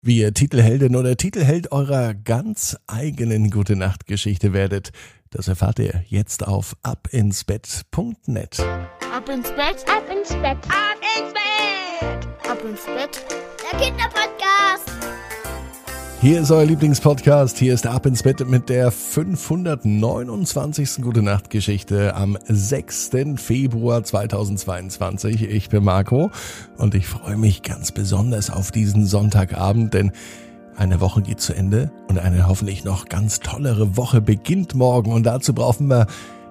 Wie ihr Titelheldin oder Titelheld eurer ganz eigenen Gute Nacht Geschichte werdet, das erfahrt ihr jetzt auf abinsbett.net. Ab ins Bett, ab ins Bett, ab ins Bett, ab ins Bett. Der Kinderpodcast. Hier ist euer Lieblingspodcast. Hier ist Ab ins Bett mit der 529. Gute Nacht Geschichte am 6. Februar 2022. Ich bin Marco und ich freue mich ganz besonders auf diesen Sonntagabend, denn eine Woche geht zu Ende und eine hoffentlich noch ganz tollere Woche beginnt morgen und dazu brauchen wir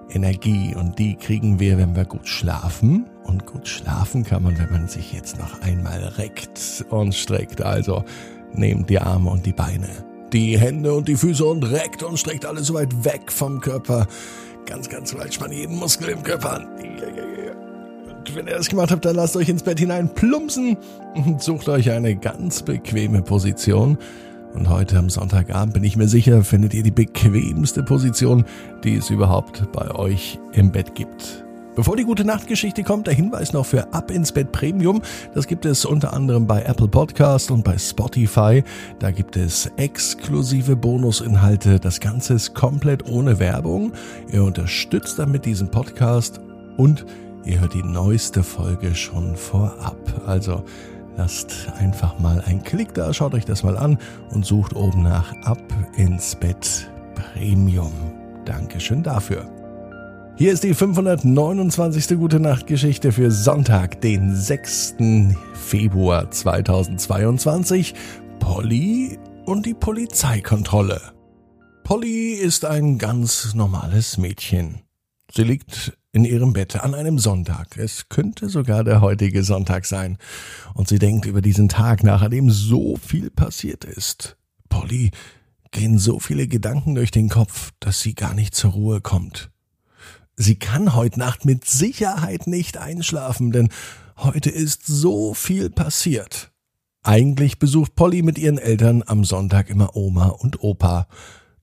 Energie und die kriegen wir, wenn wir gut schlafen. Und gut schlafen kann man, wenn man sich jetzt noch einmal reckt und streckt. Also Nehmt die Arme und die Beine, die Hände und die Füße und reckt und streckt alles so weit weg vom Körper. Ganz, ganz weit spannt jeden Muskel im Körper an. Und wenn ihr das gemacht habt, dann lasst euch ins Bett hinein plumpsen und sucht euch eine ganz bequeme Position. Und heute am Sonntagabend bin ich mir sicher, findet ihr die bequemste Position, die es überhaupt bei euch im Bett gibt. Bevor die gute Nachtgeschichte kommt, der Hinweis noch für Ab ins Bett Premium. Das gibt es unter anderem bei Apple Podcast und bei Spotify. Da gibt es exklusive Bonusinhalte. Das Ganze ist komplett ohne Werbung. Ihr unterstützt damit diesen Podcast und ihr hört die neueste Folge schon vorab. Also lasst einfach mal einen Klick da, schaut euch das mal an und sucht oben nach Ab ins Bett Premium. Dankeschön dafür. Hier ist die 529. Gute Nacht Geschichte für Sonntag, den 6. Februar 2022. Polly und die Polizeikontrolle. Polly ist ein ganz normales Mädchen. Sie liegt in ihrem Bett an einem Sonntag. Es könnte sogar der heutige Sonntag sein. Und sie denkt über diesen Tag nach, an dem so viel passiert ist. Polly gehen so viele Gedanken durch den Kopf, dass sie gar nicht zur Ruhe kommt. Sie kann heute Nacht mit Sicherheit nicht einschlafen, denn heute ist so viel passiert. Eigentlich besucht Polly mit ihren Eltern am Sonntag immer Oma und Opa.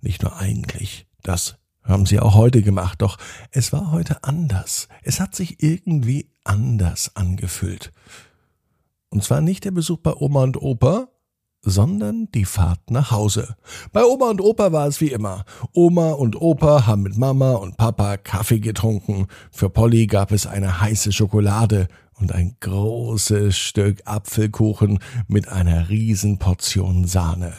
Nicht nur eigentlich, das haben sie auch heute gemacht, doch es war heute anders. Es hat sich irgendwie anders angefühlt. Und zwar nicht der Besuch bei Oma und Opa, sondern die Fahrt nach Hause. Bei Oma und Opa war es wie immer. Oma und Opa haben mit Mama und Papa Kaffee getrunken. Für Polly gab es eine heiße Schokolade und ein großes Stück Apfelkuchen mit einer riesen Portion Sahne.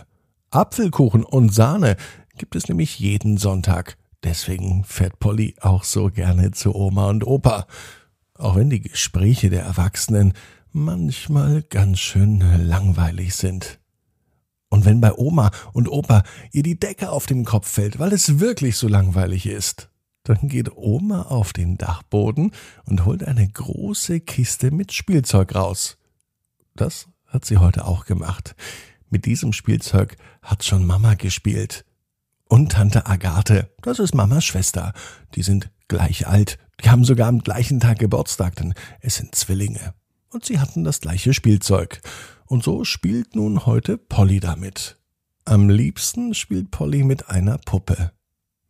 Apfelkuchen und Sahne gibt es nämlich jeden Sonntag. Deswegen fährt Polly auch so gerne zu Oma und Opa. Auch wenn die Gespräche der Erwachsenen manchmal ganz schön langweilig sind. Und wenn bei Oma und Opa ihr die Decke auf den Kopf fällt, weil es wirklich so langweilig ist, dann geht Oma auf den Dachboden und holt eine große Kiste mit Spielzeug raus. Das hat sie heute auch gemacht. Mit diesem Spielzeug hat schon Mama gespielt. Und Tante Agathe, das ist Mamas Schwester. Die sind gleich alt. Die haben sogar am gleichen Tag Geburtstag, denn es sind Zwillinge. Und sie hatten das gleiche Spielzeug. Und so spielt nun heute Polly damit. Am liebsten spielt Polly mit einer Puppe.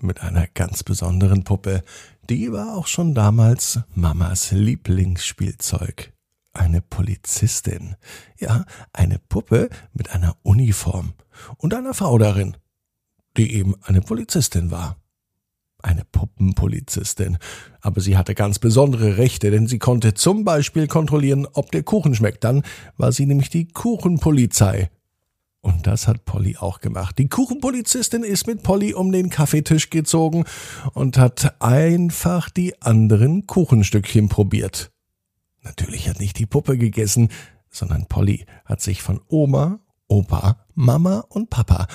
Mit einer ganz besonderen Puppe. Die war auch schon damals Mamas Lieblingsspielzeug. Eine Polizistin. Ja, eine Puppe mit einer Uniform. Und einer Frau darin, die eben eine Polizistin war eine Puppenpolizistin. Aber sie hatte ganz besondere Rechte, denn sie konnte zum Beispiel kontrollieren, ob der Kuchen schmeckt. Dann war sie nämlich die Kuchenpolizei. Und das hat Polly auch gemacht. Die Kuchenpolizistin ist mit Polly um den Kaffeetisch gezogen und hat einfach die anderen Kuchenstückchen probiert. Natürlich hat nicht die Puppe gegessen, sondern Polly hat sich von Oma, Opa, Mama und Papa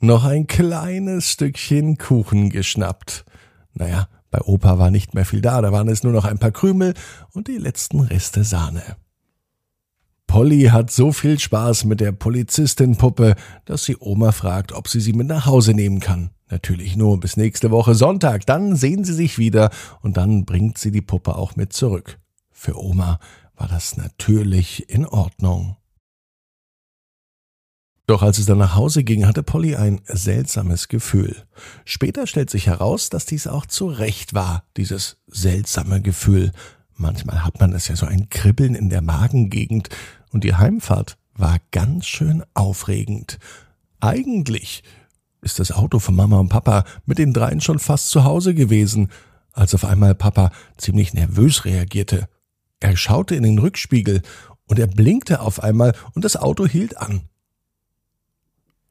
noch ein kleines Stückchen Kuchen geschnappt. Naja, bei Opa war nicht mehr viel da, da waren es nur noch ein paar Krümel und die letzten Reste Sahne. Polly hat so viel Spaß mit der Polizistin-Puppe, dass sie Oma fragt, ob sie sie mit nach Hause nehmen kann. Natürlich nur bis nächste Woche Sonntag, dann sehen sie sich wieder und dann bringt sie die Puppe auch mit zurück. Für Oma war das natürlich in Ordnung. Doch als es dann nach Hause ging, hatte Polly ein seltsames Gefühl. Später stellt sich heraus, dass dies auch zu Recht war, dieses seltsame Gefühl. Manchmal hat man es ja so ein Kribbeln in der Magengegend und die Heimfahrt war ganz schön aufregend. Eigentlich ist das Auto von Mama und Papa mit den dreien schon fast zu Hause gewesen, als auf einmal Papa ziemlich nervös reagierte. Er schaute in den Rückspiegel und er blinkte auf einmal und das Auto hielt an.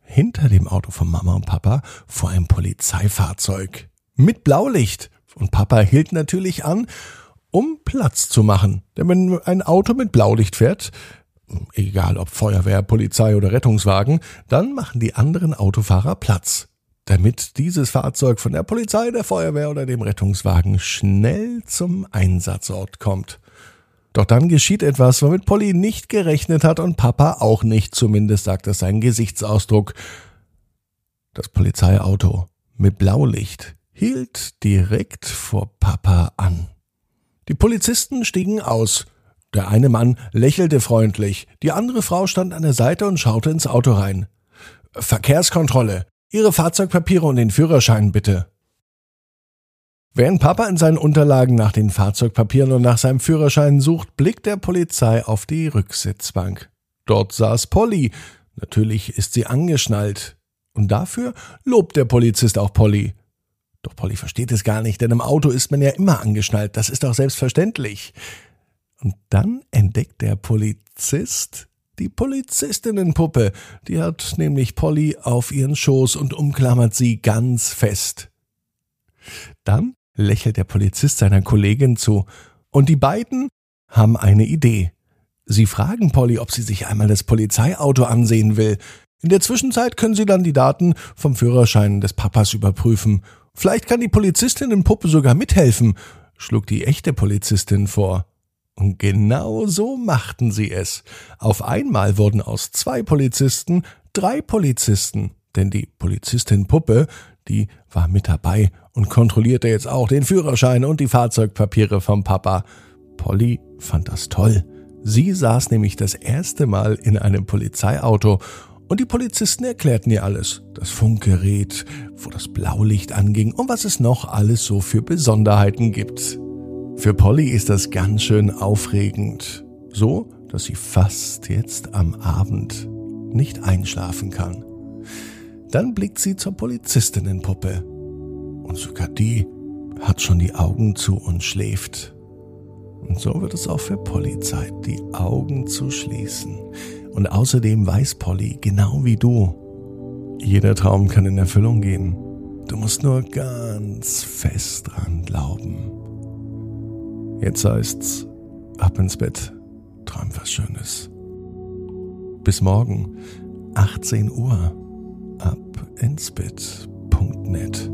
Hinter dem Auto von Mama und Papa fuhr ein Polizeifahrzeug mit Blaulicht und Papa hielt natürlich an, um Platz zu machen. Denn wenn ein Auto mit Blaulicht fährt, egal ob Feuerwehr, Polizei oder Rettungswagen, dann machen die anderen Autofahrer Platz, damit dieses Fahrzeug von der Polizei, der Feuerwehr oder dem Rettungswagen schnell zum Einsatzort kommt. Doch dann geschieht etwas, womit Polly nicht gerechnet hat und Papa auch nicht, zumindest sagt es sein Gesichtsausdruck. Das Polizeiauto mit Blaulicht hielt direkt vor Papa an. Die Polizisten stiegen aus, der eine Mann lächelte freundlich, die andere Frau stand an der Seite und schaute ins Auto rein. Verkehrskontrolle. Ihre Fahrzeugpapiere und den Führerschein bitte. Während Papa in seinen Unterlagen nach den Fahrzeugpapieren und nach seinem Führerschein sucht, blickt der Polizei auf die Rücksitzbank. Dort saß Polly. Natürlich ist sie angeschnallt. Und dafür lobt der Polizist auch Polly. Doch Polly versteht es gar nicht, denn im Auto ist man ja immer angeschnallt. Das ist doch selbstverständlich. Und dann entdeckt der Polizist die Polizistinnenpuppe. Die hat nämlich Polly auf ihren Schoß und umklammert sie ganz fest. Dann lächelt der Polizist seiner Kollegin zu. Und die beiden haben eine Idee. Sie fragen Polly, ob sie sich einmal das Polizeiauto ansehen will. In der Zwischenzeit können sie dann die Daten vom Führerschein des Papas überprüfen. Vielleicht kann die Polizistinnenpuppe sogar mithelfen, schlug die echte Polizistin vor. Und genau so machten sie es. Auf einmal wurden aus zwei Polizisten drei Polizisten, denn die Polizistin Puppe, die war mit dabei und kontrollierte jetzt auch den Führerschein und die Fahrzeugpapiere vom Papa. Polly fand das toll. Sie saß nämlich das erste Mal in einem Polizeiauto und die Polizisten erklärten ihr alles. Das Funkgerät, wo das Blaulicht anging und was es noch alles so für Besonderheiten gibt. Für Polly ist das ganz schön aufregend. So, dass sie fast jetzt am Abend nicht einschlafen kann. Dann blickt sie zur Polizistinnenpuppe. Und sogar die hat schon die Augen zu und schläft. Und so wird es auch für Polly Zeit, die Augen zu schließen. Und außerdem weiß Polly, genau wie du, jeder Traum kann in Erfüllung gehen. Du musst nur ganz fest dran glauben. Jetzt heißt's, ab ins Bett, träum was Schönes. Bis morgen, 18 Uhr, ab ins Bett.net.